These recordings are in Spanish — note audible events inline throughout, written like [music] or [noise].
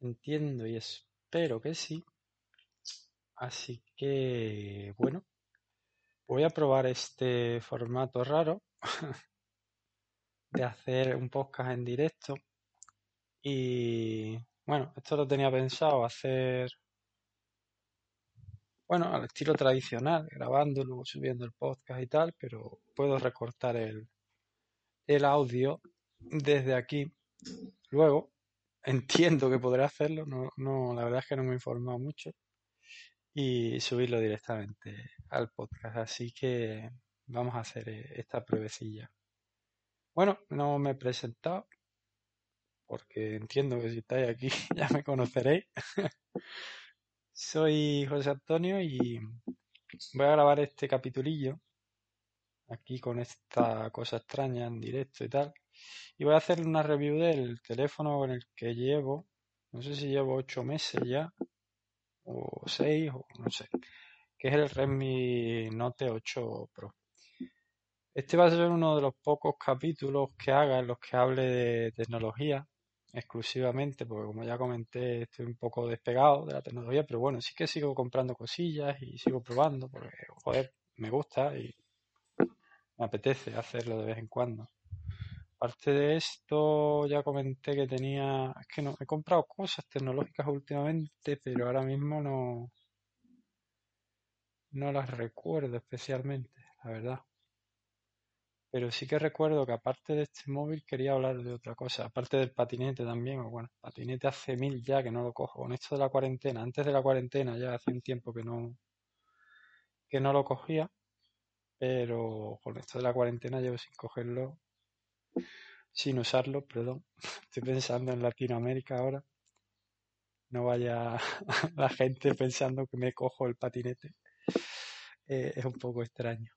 Entiendo y espero que sí. Así que, bueno, voy a probar este formato raro [laughs] de hacer un podcast en directo. Y bueno, esto lo tenía pensado hacer, bueno, al estilo tradicional, grabando, luego subiendo el podcast y tal, pero puedo recortar el, el audio desde aquí. Luego, entiendo que podré hacerlo, no, no, la verdad es que no me he informado mucho y subirlo directamente al podcast. Así que vamos a hacer eh, esta pruebecilla. Bueno, no me he presentado porque entiendo que si estáis aquí [laughs] ya me conoceréis. [laughs] Soy José Antonio y voy a grabar este capitulillo aquí con esta cosa extraña en directo y tal. Y voy a hacer una review del teléfono con el que llevo, no sé si llevo ocho meses ya, o seis, o no sé, que es el Redmi Note 8 Pro. Este va a ser uno de los pocos capítulos que haga en los que hable de tecnología exclusivamente, porque como ya comenté, estoy un poco despegado de la tecnología, pero bueno, sí que sigo comprando cosillas y sigo probando, porque joder, me gusta y me apetece hacerlo de vez en cuando. Aparte de esto, ya comenté que tenía, es que no, he comprado cosas tecnológicas últimamente, pero ahora mismo no, no las recuerdo especialmente, la verdad. Pero sí que recuerdo que aparte de este móvil quería hablar de otra cosa, aparte del patinete también, bueno, patinete hace mil ya que no lo cojo, con esto de la cuarentena, antes de la cuarentena ya hace un tiempo que no, que no lo cogía, pero con esto de la cuarentena llevo sin cogerlo, sin usarlo, perdón, [laughs] estoy pensando en Latinoamérica ahora, no vaya [laughs] la gente pensando que me cojo el patinete, eh, es un poco extraño.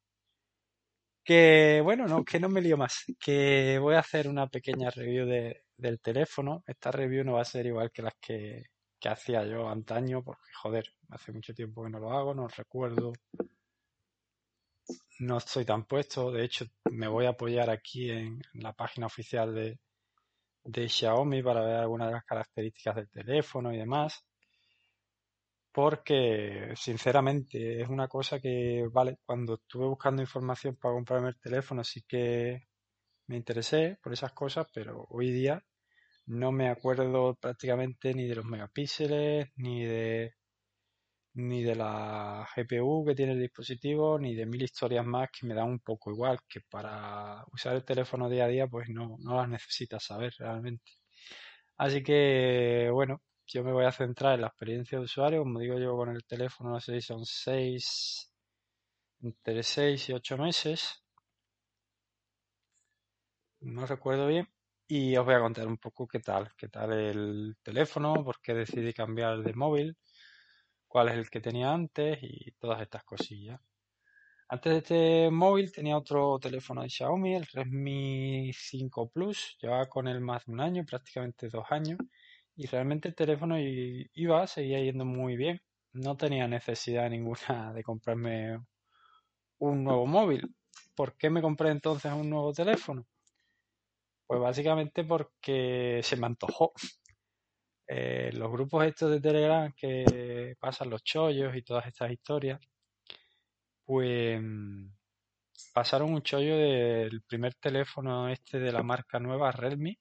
Que bueno, no, que no me lío más. Que voy a hacer una pequeña review de, del teléfono. Esta review no va a ser igual que las que, que hacía yo antaño, porque joder, hace mucho tiempo que no lo hago, no recuerdo. No estoy tan puesto. De hecho, me voy a apoyar aquí en, la página oficial de, de Xiaomi para ver algunas de las características del teléfono y demás porque sinceramente es una cosa que, vale, cuando estuve buscando información para comprarme el teléfono sí que me interesé por esas cosas, pero hoy día no me acuerdo prácticamente ni de los megapíxeles, ni de ni de la GPU que tiene el dispositivo, ni de mil historias más que me dan un poco igual, que para usar el teléfono día a día pues no, no las necesitas saber realmente. Así que bueno, yo me voy a centrar en la experiencia de usuario. Como digo, yo con el teléfono, no sé si son seis, entre 6 y 8 meses. No recuerdo bien. Y os voy a contar un poco qué tal, qué tal el teléfono, por qué decidí cambiar de móvil, cuál es el que tenía antes y todas estas cosillas. Antes de este móvil tenía otro teléfono de Xiaomi, el Redmi 5 Plus, llevaba con él más de un año, prácticamente dos años, y realmente el teléfono iba, seguía yendo muy bien. No tenía necesidad ninguna de comprarme un nuevo móvil. ¿Por qué me compré entonces un nuevo teléfono? Pues básicamente porque se me antojó. Eh, los grupos estos de Telegram que pasan los chollos y todas estas historias, pues pasaron un chollo del primer teléfono este de la marca nueva Redmi,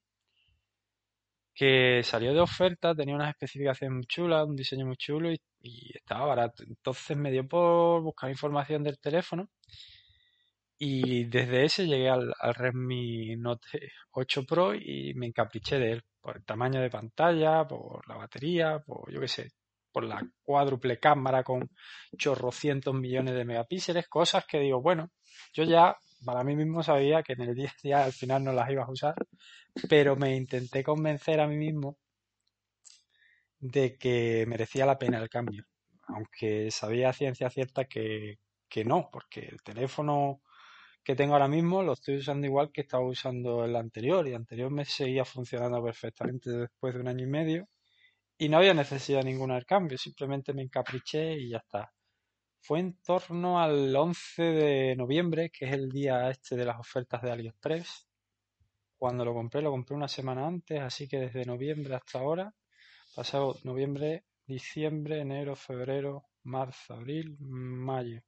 que salió de oferta, tenía unas especificaciones muy chulas, un diseño muy chulo y, estaba barato. Entonces me dio por buscar información del teléfono y desde ese llegué al, Redmi Note 8 Pro y me encapriché de él por el tamaño de pantalla, por la batería, por yo qué sé, por la cuádruple cámara con chorrocientos millones de megapíxeles, cosas que digo, bueno, yo ya para mí mismo sabía que en el día al final no las ibas a usar, pero me intenté convencer a mí mismo de que merecía la pena el cambio, aunque sabía ciencia cierta que, que no, porque el teléfono que tengo ahora mismo lo estoy usando igual que estaba usando el anterior y el anterior me seguía funcionando perfectamente después de un año y medio y no había necesidad ninguna del cambio, simplemente me encapriché y ya está. Fue en torno al 11 de noviembre, que es el día este de las ofertas de AliExpress. Cuando lo compré, lo compré una semana antes, así que desde noviembre hasta ahora, pasado noviembre, diciembre, enero, febrero, marzo, abril, mayo.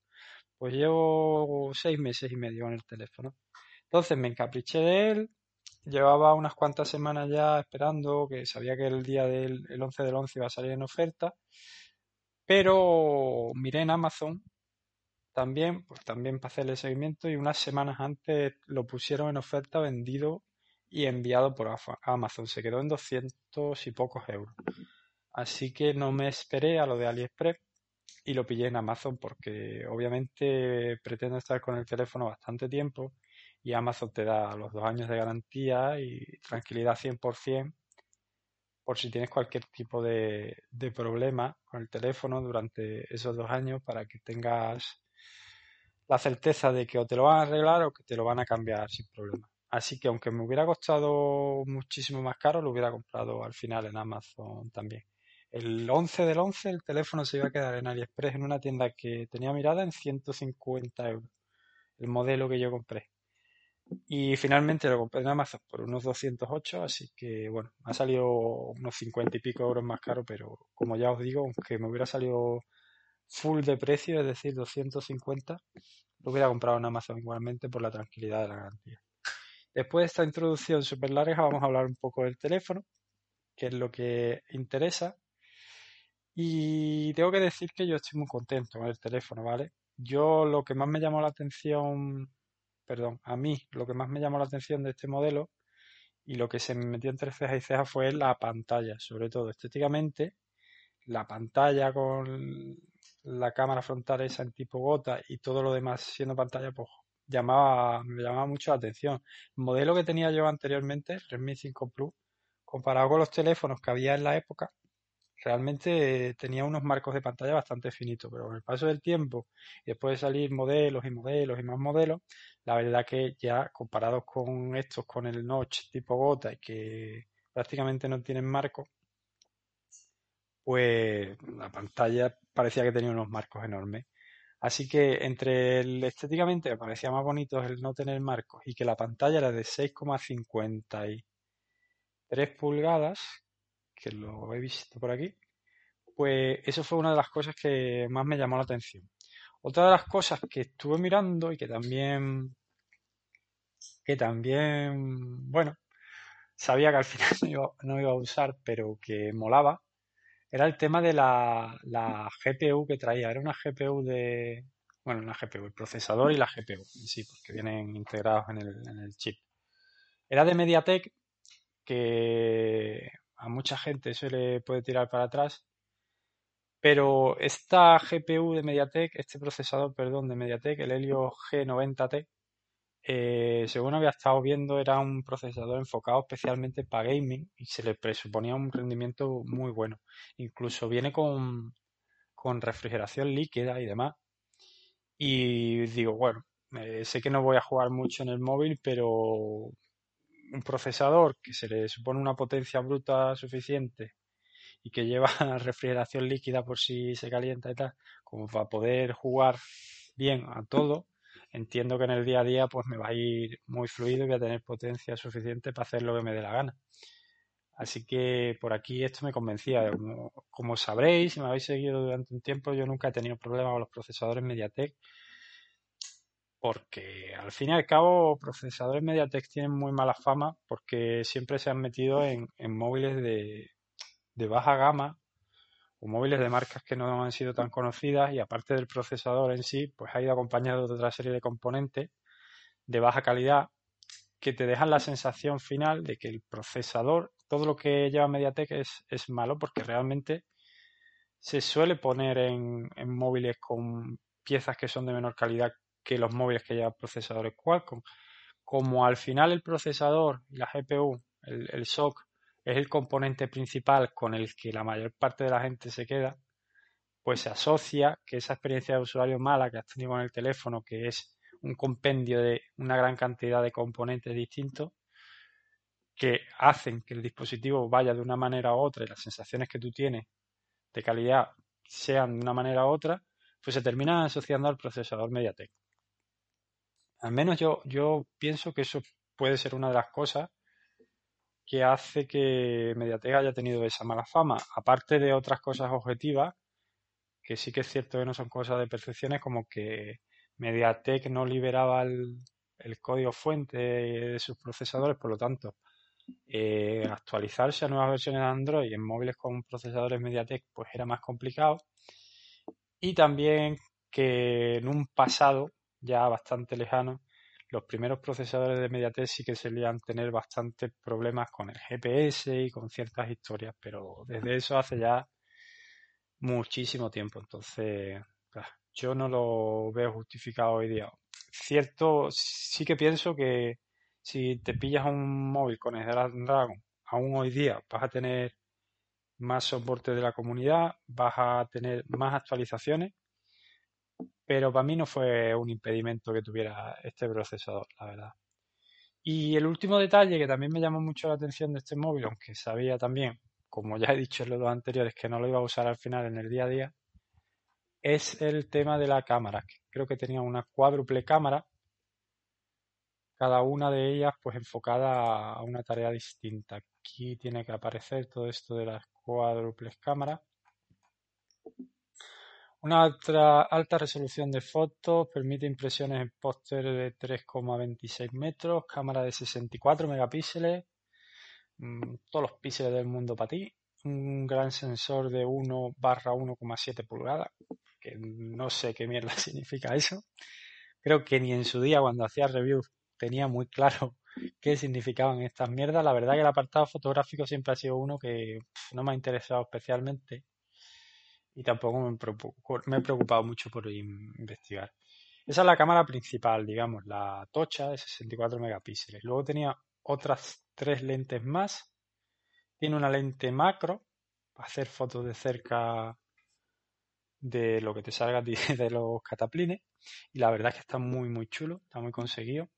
Pues llevo seis meses y medio con el teléfono. Entonces me encapriché de él, llevaba unas cuantas semanas ya esperando, que sabía que el día del el 11 del 11 iba a salir en oferta, pero miré en Amazon también, pues también para hacerle seguimiento y unas semanas antes lo pusieron en oferta vendido y enviado por Amazon. Se quedó en 200 y pocos euros. Así que no me esperé a lo de AliExpress y lo pillé en Amazon porque obviamente pretendo estar con el teléfono bastante tiempo y Amazon te da los dos años de garantía y tranquilidad 100% por si tienes cualquier tipo de, de problema con el teléfono durante esos dos años para que tengas la certeza de que o te lo van a arreglar o que te lo van a cambiar sin problema. Así que aunque me hubiera costado muchísimo más caro, lo hubiera comprado al final en Amazon también. El 11 del 11 el teléfono se iba a quedar en AliExpress en una tienda que tenía mirada en 150 euros. El modelo que yo compré. Y finalmente lo compré en Amazon por unos 208, así que bueno, ha salido unos 50 y pico euros más caro, pero como ya os digo, aunque me hubiera salido full de precio, es decir, 250, lo hubiera comprado en Amazon igualmente por la tranquilidad de la garantía. Después de esta introducción súper larga, vamos a hablar un poco del teléfono, que es lo que interesa. Y tengo que decir que yo estoy muy contento con el teléfono, ¿vale? Yo lo que más me llamó la atención, perdón, a mí lo que más me llamó la atención de este modelo y lo que se me metió entre cejas y cejas fue la pantalla, sobre todo estéticamente, la pantalla con la cámara frontal esa en tipo gota y todo lo demás siendo pantalla, pues llamaba, me llamaba mucho la atención. El modelo que tenía yo anteriormente, el Redmi 5 Plus, comparado con los teléfonos que había en la época, realmente tenía unos marcos de pantalla bastante finitos, pero con el paso del tiempo y después de salir modelos y modelos y más modelos, la verdad que ya comparados con estos, con el notch tipo gota y que prácticamente no tienen marcos, pues la pantalla parecía que tenía unos marcos enormes. Así que entre el estéticamente me parecía más bonito el no tener marcos y que la pantalla era de 6,53 pulgadas, que lo he visto por aquí, pues eso fue una de las cosas que más me llamó la atención. Otra de las cosas que estuve mirando y que también, que también, bueno, sabía que al [laughs] final no iba, a usar, pero que molaba, era el tema de la, la, GPU que traía. Era una GPU de, bueno, una GPU, el procesador y la GPU sí, porque vienen integrados en el, en el chip. Era de MediaTek, que a mucha gente se le puede tirar para atrás. Pero esta GPU de MediaTek, este procesador, perdón, de MediaTek, el Helio G90T, eh, según había estado viendo, era un procesador enfocado especialmente para gaming y se le presuponía un rendimiento muy bueno. Incluso viene con, con refrigeración líquida y demás. Y digo, bueno, eh, sé que no voy a jugar mucho en el móvil, pero un procesador que se le supone una potencia bruta suficiente y que lleva [laughs] refrigeración líquida por si se calienta y tal, como para poder jugar bien a todo, entiendo que en el día a día pues me va a ir muy fluido y voy a tener potencia suficiente para hacer lo que me dé la gana. Así que por aquí esto me convencía. Como, como sabréis, si me habéis seguido durante un tiempo, yo nunca he tenido problemas con los procesadores MediaTek porque al fin y al cabo procesadores MediaTek tienen muy mala fama porque siempre se han metido en, móviles de, baja gama o móviles de marcas que no han sido tan conocidas y aparte del procesador en sí, pues ha ido acompañado de otra serie de componentes de baja calidad que te dejan la sensación final de que el procesador, todo lo que lleva MediaTek es, es malo porque realmente se suele poner en móviles con piezas que son de menor calidad que los móviles que llevan procesadores Qualcomm. Como al final el procesador y la GPU, el, SOC, es el componente principal con el que la mayor parte de la gente se queda, pues se asocia que esa experiencia de usuario mala que has tenido con el teléfono, que es un compendio de una gran cantidad de componentes distintos, que hacen que el dispositivo vaya de una manera u otra y las sensaciones que tú tienes de calidad sean de una manera u otra, pues se terminan asociando al procesador MediaTek. Al menos yo, yo pienso que eso puede ser una de las cosas que hace que Mediatek haya tenido esa mala fama, aparte de otras cosas objetivas, que sí que es cierto que no son cosas de percepciones, como que Mediatek no liberaba el, código fuente de sus procesadores, por lo tanto, eh, actualizarse a nuevas versiones de Android en móviles con procesadores MediaTek pues era más complicado. Y también que en un pasado ya bastante lejano los primeros procesadores de MediaTek sí que solían tener bastantes problemas con el GPS y con ciertas historias, pero desde eso hace ya muchísimo tiempo. Entonces, yo no lo veo justificado hoy día. Cierto, sí que pienso que si te pillas un móvil con el Dragon, aún hoy día vas a tener más soporte de la comunidad, vas a tener más actualizaciones pero para mí no fue un impedimento que tuviera este procesador, la verdad. Y el último detalle que también me llamó mucho la atención de este móvil, aunque sabía también, como ya he dicho en los dos anteriores, que no lo iba a usar al final en el día a día, es el tema de la cámara. Creo que tenía una cuádruple cámara, cada una de ellas pues enfocada a una tarea distinta. Aquí tiene que aparecer todo esto de las cuádruples cámaras. Una alta, resolución de fotos, permite impresiones en póster de 3,26 metros, cámara de 64 megapíxeles, mm, todos los píxeles del mundo para ti, un gran sensor de 1 barra 1,7 pulgadas, que no sé qué mierda [laughs] significa eso. Creo que ni en su día cuando hacía reviews tenía muy claro [laughs] qué significaban estas mierdas. La verdad que el apartado fotográfico siempre ha sido uno que no me ha interesado especialmente y tampoco me, he preocupado mucho por investigar. Esa es la cámara principal, digamos, la tocha de 64 megapíxeles. Luego tenía otras tres lentes más. Tiene una lente macro para hacer fotos de cerca de lo que te salga [laughs] de los cataplines. Y la verdad es que está muy, muy chulo, está muy conseguido.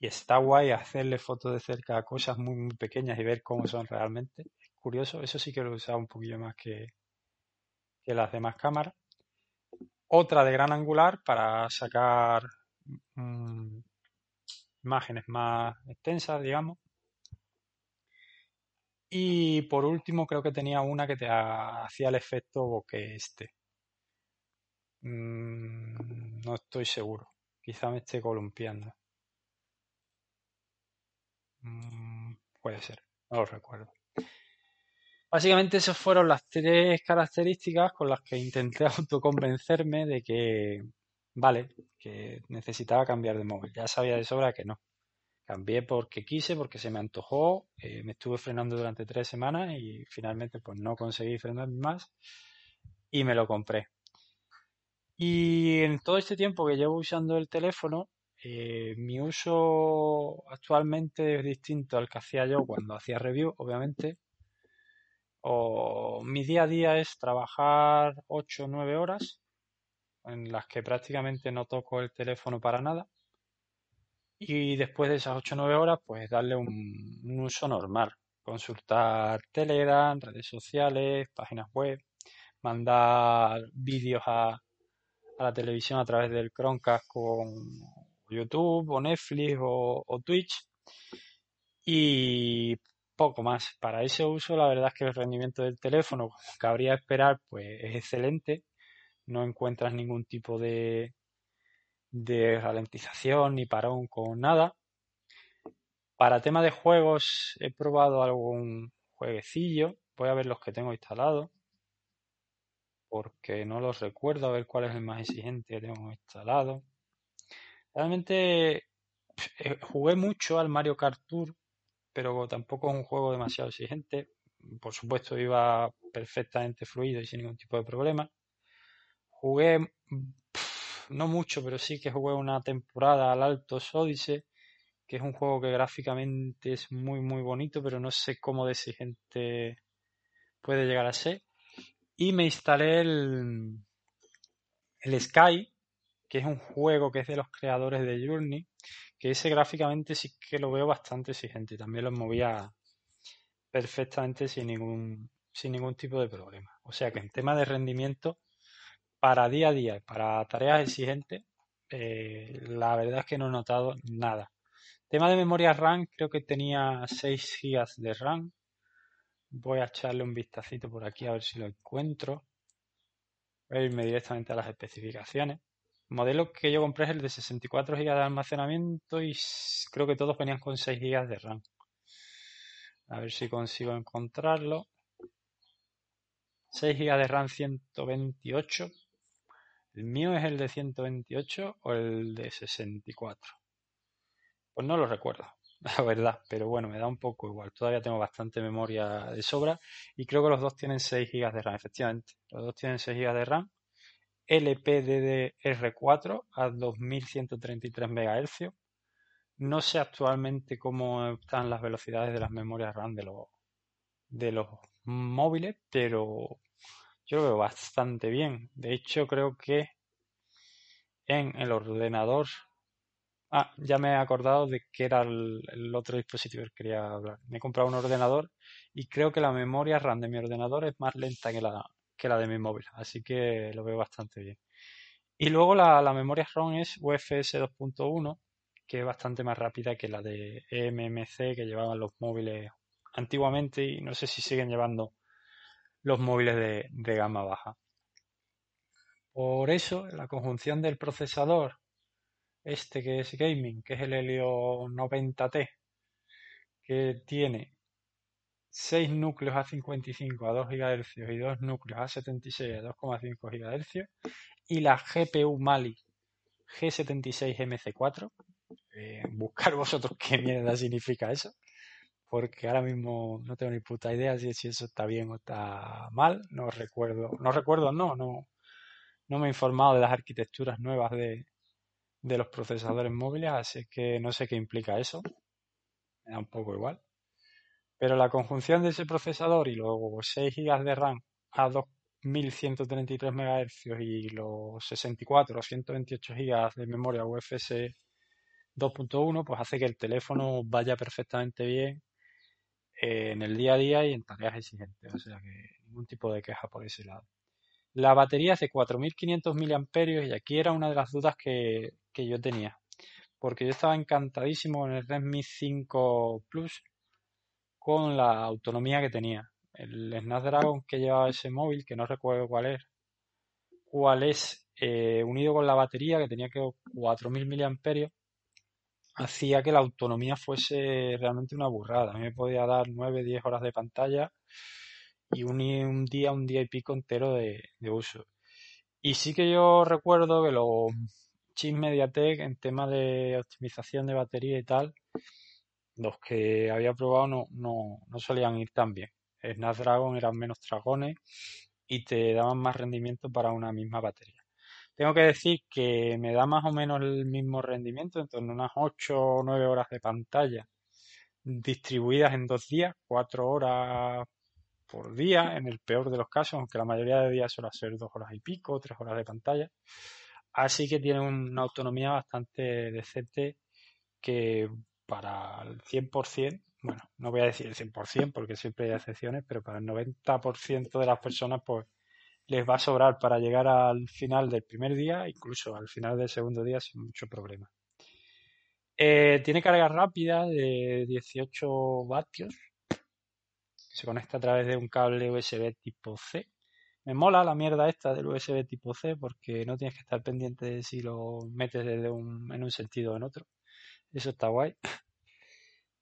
Y está guay hacerle fotos de cerca a cosas muy, muy pequeñas y ver cómo son realmente. Es curioso, eso sí que lo he usado un poquillo más que, las demás cámaras. Otra de gran angular para sacar mm, imágenes más extensas, digamos. Y por último, creo que tenía una que te hacía el efecto que este. Mm, no estoy seguro. Quizá me esté columpiando. Mm, puede ser, no lo recuerdo. Básicamente esas fueron las tres características con las que intenté [laughs] autoconvencerme de que, vale, que necesitaba cambiar de móvil. Ya sabía de sobra que no. Cambié porque quise, porque se me antojó, eh, me estuve frenando durante tres semanas y finalmente pues no conseguí frenar más y me lo compré. Y en todo este tiempo que llevo usando el teléfono, eh, mi uso actualmente es distinto al que hacía yo cuando hacía review, obviamente, o mi día a día es trabajar 8 o 9 horas en las que prácticamente no toco el teléfono para nada. Y después de esas 8 o 9 horas pues darle un, uso normal. Consultar Telegram, redes sociales, páginas web mandar vídeos a, a la televisión a través del Chromecast con YouTube o Netflix o, o Twitch. Y poco más. Para ese uso, la verdad es que el rendimiento del teléfono, como cabría esperar, pues es excelente. No encuentras ningún tipo de, de ralentización ni parón con nada. Para tema de juegos, he probado algún jueguecillo. Voy a ver los que tengo instalados. Porque no los recuerdo, a ver cuál es el más exigente que tengo instalado. Realmente eh, jugué mucho al Mario Kart Tour pero tampoco es un juego demasiado exigente. Por supuesto, iba perfectamente fluido y sin ningún tipo de problema. Jugué, no mucho, pero sí que jugué una temporada al Alto Odyssey, que es un juego que gráficamente es muy muy bonito, pero no sé cómo de exigente puede llegar a ser. Y me instalé el, el Sky, que es un juego que es de los creadores de Journey, que ese gráficamente sí que lo veo bastante exigente. También lo movía perfectamente sin ningún, sin ningún tipo de problema. O sea que en tema de rendimiento, para día a día, para tareas exigentes, eh, la verdad es que no he notado nada. Tema de memoria RAM, creo que tenía 6 GB de RAM. Voy a echarle un vistacito por aquí a ver si lo encuentro. Voy a irme directamente a las especificaciones. El modelo que yo compré es el de 64 GB de almacenamiento y creo que todos venían con 6 GB de RAM. A ver si consigo encontrarlo. 6 GB de RAM 128. ¿El mío es el de 128 o el de 64? Pues no lo recuerdo, [laughs] la verdad, pero bueno, me da un poco igual. Todavía tengo bastante memoria de sobra y creo que los dos tienen 6 GB de RAM, efectivamente. Los dos tienen 6 GB de RAM. LPDDR4 a 2133 MHz. No sé actualmente cómo están las velocidades de las memorias RAM de los, móviles, pero yo lo veo bastante bien. De hecho, creo que en el ordenador Ah, ya me he acordado de que era el, otro dispositivo que quería hablar. Me he comprado un ordenador y creo que la memoria RAM de mi ordenador es más lenta que la, que la de mi móvil, así que lo veo bastante bien. Y luego la, memoria ROM es UFS 2.1, que es bastante más rápida que la de eMMC que llevaban los móviles antiguamente y no sé si siguen llevando los móviles de, de gama baja. Por eso, la conjunción del procesador este que es gaming, que es el Helio 90T, que tiene 6 núcleos a 55 a 2 GHz y 2 núcleos a 76 a 2,5 GHz, y la GPU Mali G76MC4. Eh, buscar vosotros qué mierda significa eso, porque ahora mismo no tengo ni puta idea si, eso está bien o está mal. No recuerdo, no recuerdo, no, no, no me he informado de las arquitecturas nuevas de, de los procesadores móviles, así que no sé qué implica eso. Me da un poco igual. Pero la conjunción de ese procesador y luego 6 GB de RAM a 2133 MHz y los 64 o 128 GB de memoria UFS 2.1, pues hace que el teléfono vaya perfectamente bien eh, en el día a día y en tareas exigentes. O sea que ningún tipo de queja por ese lado. La batería es de 4500 mAh y aquí era una de las dudas que, que yo tenía. Porque yo estaba encantadísimo con el Redmi 5 Plus con la autonomía que tenía. El Snapdragon que llevaba ese móvil, que no recuerdo cuál es, cuál es, eh, unido con la batería que tenía que 4000 mAh, hacía que la autonomía fuese realmente una burrada. A mí me podía dar 9-10 horas de pantalla y un, un, día, un día y pico entero de, de uso. Y sí que yo recuerdo que los chips MediaTek en tema de optimización de batería y tal, los que había probado no, no, no solían ir tan bien. Snapdragon eran menos dragones y te daban más rendimiento para una misma batería. Tengo que decir que me da más o menos el mismo rendimiento, en unas 8 o 9 horas de pantalla distribuidas en dos días, 4 horas por día, en el peor de los casos, aunque la mayoría de días suele ser 2 horas y pico, 3 horas de pantalla. Así que tiene una autonomía bastante decente que para el 100%, bueno, no voy a decir el 100% porque siempre hay excepciones, pero para el 90% de las personas pues les va a sobrar para llegar al final del primer día, incluso al final del segundo día sin mucho problema. Eh, tiene carga rápida de 18 vatios, se conecta a través de un cable USB tipo C me mola la mierda esta del USB tipo C porque no tienes que estar pendiente de si lo metes desde un, en un sentido o en otro. Eso está guay.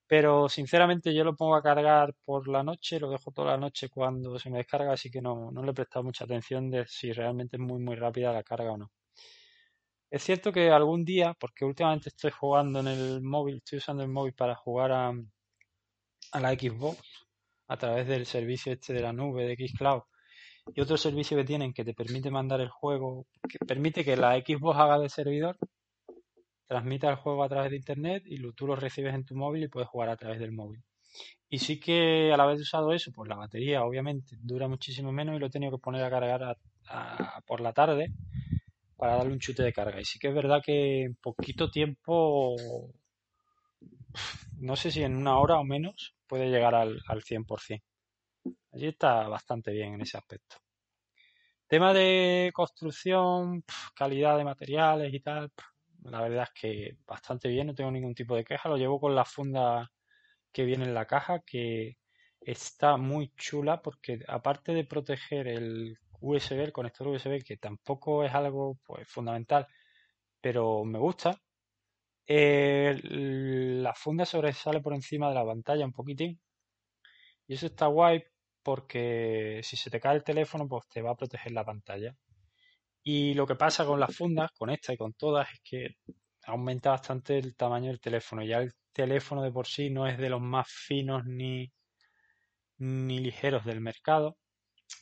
Pero sinceramente yo lo pongo a cargar por la noche, lo dejo toda la noche cuando se me descarga, así que no, no le he prestado mucha atención de si realmente es muy muy rápida la carga o no. Es cierto que algún día, porque últimamente estoy jugando en el móvil, estoy usando el móvil para jugar a, a la Xbox a través del servicio este de la nube de Xcloud y otro servicio que tienen que te permite mandar el juego, que permite que la Xbox haga de servidor, transmite el juego a través de internet y tú lo recibes en tu móvil y puedes jugar a través del móvil. Y sí que al haber usado eso, pues la batería obviamente dura muchísimo menos y lo he tenido que poner a cargar por la tarde para darle un chute de carga. Y sí que es verdad que en poquito tiempo, no sé si en una hora o menos, puede llegar al, al 100%. Allí está bastante bien en ese aspecto. Tema de construcción, calidad de materiales y tal, la verdad es que bastante bien, no tengo ningún tipo de queja. Lo llevo con la funda que viene en la caja, que está muy chula porque aparte de proteger el USB, el conector USB, que tampoco es algo pues, fundamental, pero me gusta, la funda sobresale por encima de la pantalla un poquitín. Y eso está guay porque si se te cae el teléfono, pues te va a proteger la pantalla. Y lo que pasa con las fundas, con esta y con todas, es que aumenta bastante el tamaño del teléfono. Ya el teléfono de por sí no es de los más finos ni, ni ligeros del mercado.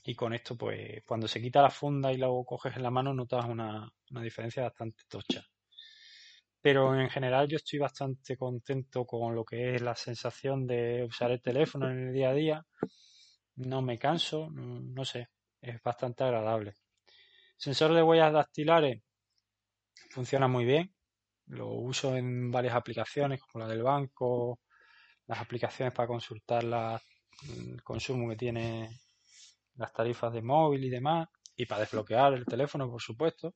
Y con esto, pues, cuando se quita la funda y luego coges en la mano, notas una, una diferencia bastante tocha. Pero en general yo estoy bastante contento con lo que es la sensación de usar el teléfono en el día a día. No me canso, no sé, es bastante agradable. Sensor de huellas dactilares funciona muy bien. Lo uso en varias aplicaciones como la del banco, las aplicaciones para consultar el consumo que tiene las tarifas de móvil y demás, y para desbloquear el teléfono, por supuesto.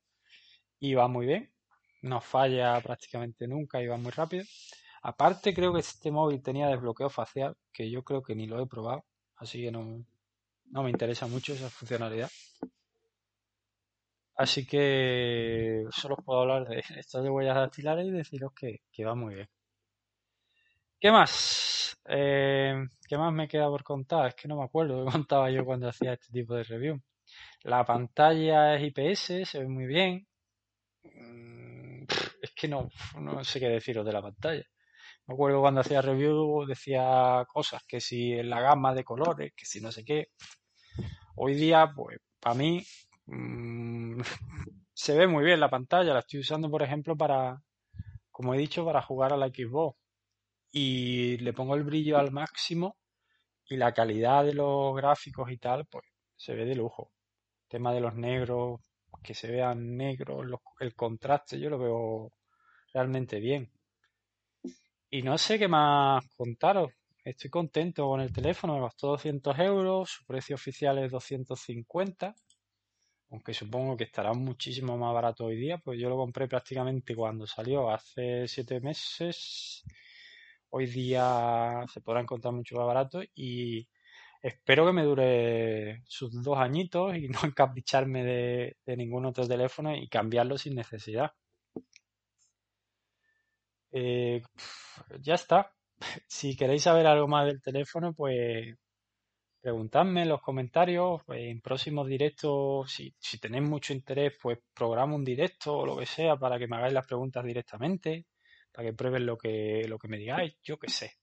Y va muy bien, no falla prácticamente nunca y va muy rápido. Aparte, creo que este móvil tenía desbloqueo facial, que yo creo que ni lo he probado, así que no, no me interesa mucho esa funcionalidad. Así que solo os puedo hablar de estas de huellas dactilares y deciros que, va muy bien. ¿Qué más? Eh, ¿Qué más me queda por contar? Es que no me acuerdo qué [laughs] contaba yo cuando hacía este tipo de review. La pantalla es IPS, se ve muy bien. Mm, es que no, no sé qué deciros de la pantalla. Me acuerdo cuando hacía review decía cosas, que si en la gama de colores, que si no sé qué. Hoy día, pues, para mí, Mm, [laughs] se ve muy bien la pantalla, la estoy usando por ejemplo para, como he dicho, para jugar a la Xbox y le pongo el brillo al máximo y la calidad de los gráficos y tal, pues se ve de lujo. El tema de los negros, que se vean negros, el contraste, yo lo veo realmente bien. Y no sé qué más contaros. Estoy contento con el teléfono, me costó 200 euros, su precio oficial es 250 aunque supongo que estará muchísimo más barato hoy día, pues yo lo compré prácticamente cuando salió, hace siete meses. Hoy día se podrá encontrar mucho más barato y espero que me dure sus dos añitos y [laughs] no encapricharme de, ningún otro teléfono y cambiarlo sin necesidad. Eh, ya está. [laughs] Si queréis saber algo más del teléfono, pues preguntadme en los comentarios, pues, en próximos directos, si, tenéis mucho interés, pues programo un directo o lo que sea para que me hagáis las preguntas directamente, para que prueben lo que, lo que me digáis, yo qué sé.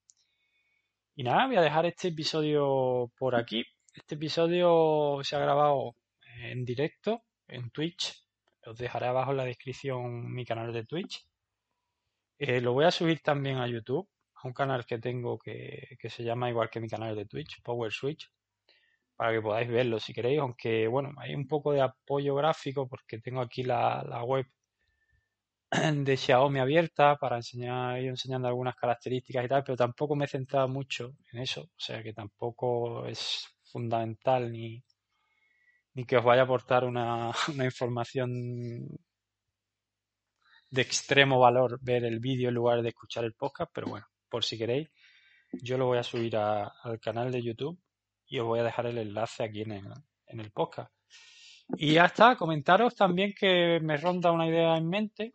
Y nada, voy a dejar este episodio por aquí. Este episodio se ha grabado en directo en Twitch. Os dejaré abajo en la descripción mi canal de Twitch. Eh, lo voy a subir también a YouTube un canal que tengo que, se llama igual que mi canal de Twitch, Power Switch, para que podáis verlo si queréis, aunque bueno, hay un poco de apoyo gráfico porque tengo aquí la, web [clears throat] de Xiaomi abierta para enseñar, ir enseñando algunas características y tal, pero tampoco me he centrado mucho en eso, o sea que tampoco es fundamental ni, ni que os vaya a aportar una, [laughs] una información de extremo valor ver el vídeo en lugar de escuchar el podcast, pero bueno, por si queréis. Yo lo voy a subir al canal de YouTube y os voy a dejar el enlace aquí en el, en el podcast. Y ya está, comentaros también que me ronda una idea en mente,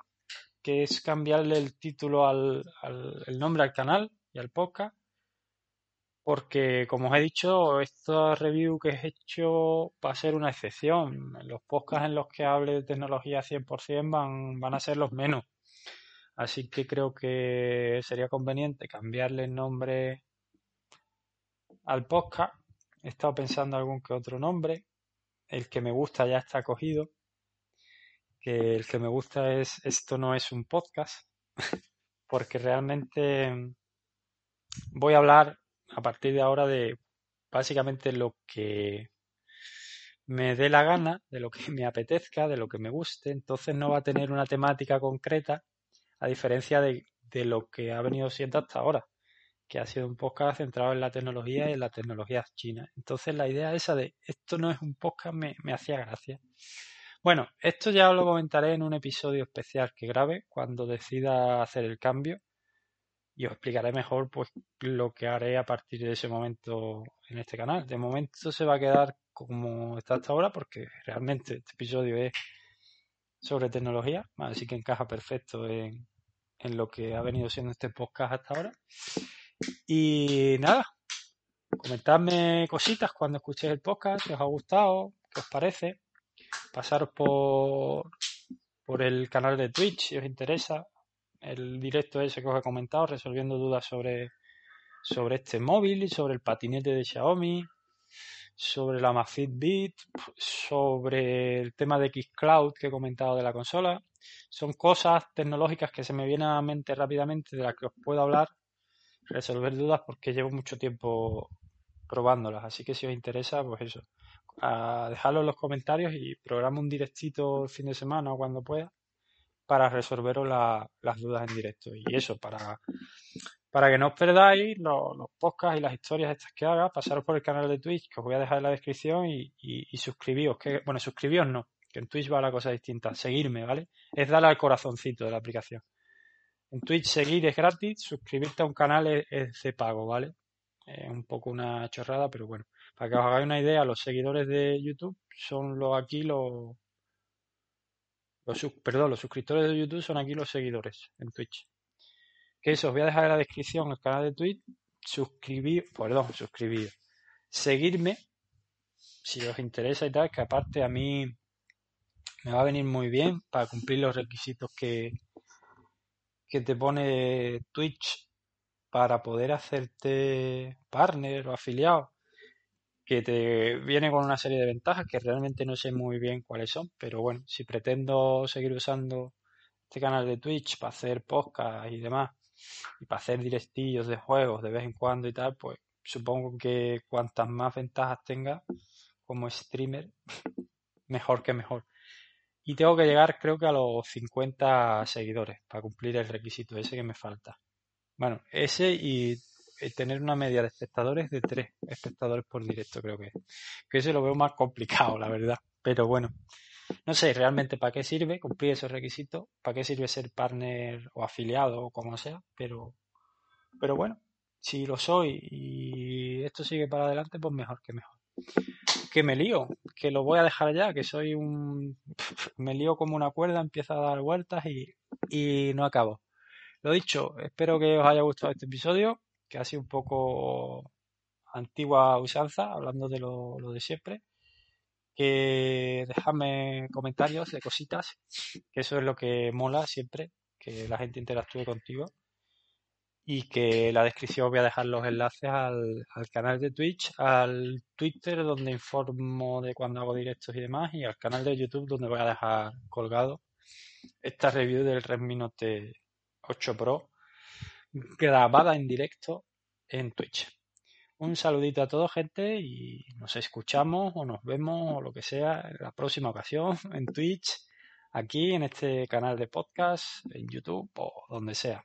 que es cambiarle el título al, el nombre al canal y al podcast. Porque, como os he dicho, esta review que he hecho va a ser una excepción. Los podcasts en los que hable de tecnología 100% van, van a ser los menos. Así que creo que sería conveniente cambiarle el nombre al podcast. He estado pensando algún que otro nombre. El que me gusta ya está cogido. Que el que me gusta es Esto no es un podcast. [laughs] porque realmente voy a hablar a partir de ahora de básicamente lo que me dé la gana, de lo que me apetezca, de lo que me guste, entonces no va a tener una temática concreta, a diferencia de, lo que ha venido siendo hasta ahora, que ha sido un podcast centrado en la tecnología y en las tecnologías chinas. Entonces la idea esa de esto no es un podcast me, me hacía gracia. Bueno, esto ya os lo comentaré en un episodio especial que grabe cuando decida hacer el cambio y os explicaré mejor pues lo que haré a partir de ese momento en este canal. De momento se va a quedar como está hasta ahora porque realmente este episodio es sobre tecnología, así que encaja perfecto en, en lo que ha venido siendo este podcast hasta ahora. Y nada, comentadme cositas cuando escuchéis el podcast, si os ha gustado, qué os parece. Pasaros por, por el canal de Twitch si os interesa el directo ese que os he comentado, resolviendo dudas sobre, sobre este móvil sobre el patinete de Xiaomi, sobre la Amazfit Beat, sobre el tema de Xcloud que he comentado de la consola. Son cosas tecnológicas que se me vienen a la mente rápidamente de las que os puedo hablar, resolver dudas porque llevo mucho tiempo probándolas. Así que si os interesa, pues eso, a dejarlo en los comentarios y programa un directito el fin de semana o cuando pueda para resolveros las dudas en directo. Y eso, para, para que no os perdáis los, podcasts y las historias estas que haga, pasaros por el canal de Twitch, que os voy a dejar en la descripción, y, y, suscribíos. Que, bueno, suscribíos no, que en Twitch va la cosa distinta. Seguirme, ¿vale? Es darle al corazoncito de la aplicación. En Twitch seguir es gratis, suscribirte a un canal es, de pago, ¿vale? Es un poco una chorrada, pero bueno. Para que os hagáis una idea, los seguidores de YouTube son los aquí los, los, perdón, los suscriptores de YouTube son aquí los seguidores en Twitch. Que eso, os voy a dejar en la descripción el canal de Twitch. Suscribir, perdón, suscribir. Seguirme, si os interesa y tal, que aparte a mí me va a venir muy bien para cumplir los requisitos que, que te pone Twitch para poder hacerte partner o afiliado que te viene con una serie de ventajas que realmente no sé muy bien cuáles son, pero bueno, si pretendo seguir usando este canal de Twitch para hacer podcast y demás, y para hacer directillos de juegos de vez en cuando y tal, pues supongo que cuantas más ventajas tenga como streamer, [laughs] mejor que mejor. Y tengo que llegar creo que a los 50 seguidores para cumplir el requisito ese que me falta. Bueno, ese y eh, tener una media de espectadores de tres espectadores por directo, creo que. Que ese lo veo más complicado, la verdad. Pero bueno, no sé realmente para qué sirve cumplir esos requisitos, para qué sirve ser partner o afiliado o como sea, pero, pero bueno, si lo soy y esto sigue para adelante, pues mejor que mejor. Que me lío, que lo voy a dejar ya, que soy un... [laughs] me lío como una cuerda, empiezo a dar vueltas y, y no acabo. Lo dicho, espero que os haya gustado este episodio que ha sido un poco antigua usanza, hablando de lo, de siempre. Que dejadme comentarios de cositas, que eso es lo que mola siempre, que la gente interactúe contigo. Y que en la descripción voy a dejar los enlaces al, al canal de Twitch, al Twitter donde informo de cuando hago directos y demás, y al canal de YouTube donde voy a dejar colgado esta review del Redmi Note 8 Pro grabada en directo en Twitch. Un saludito a todos, gente, y nos escuchamos o nos vemos o lo que sea en la próxima ocasión en Twitch, aquí en este canal de podcast, en YouTube o donde sea.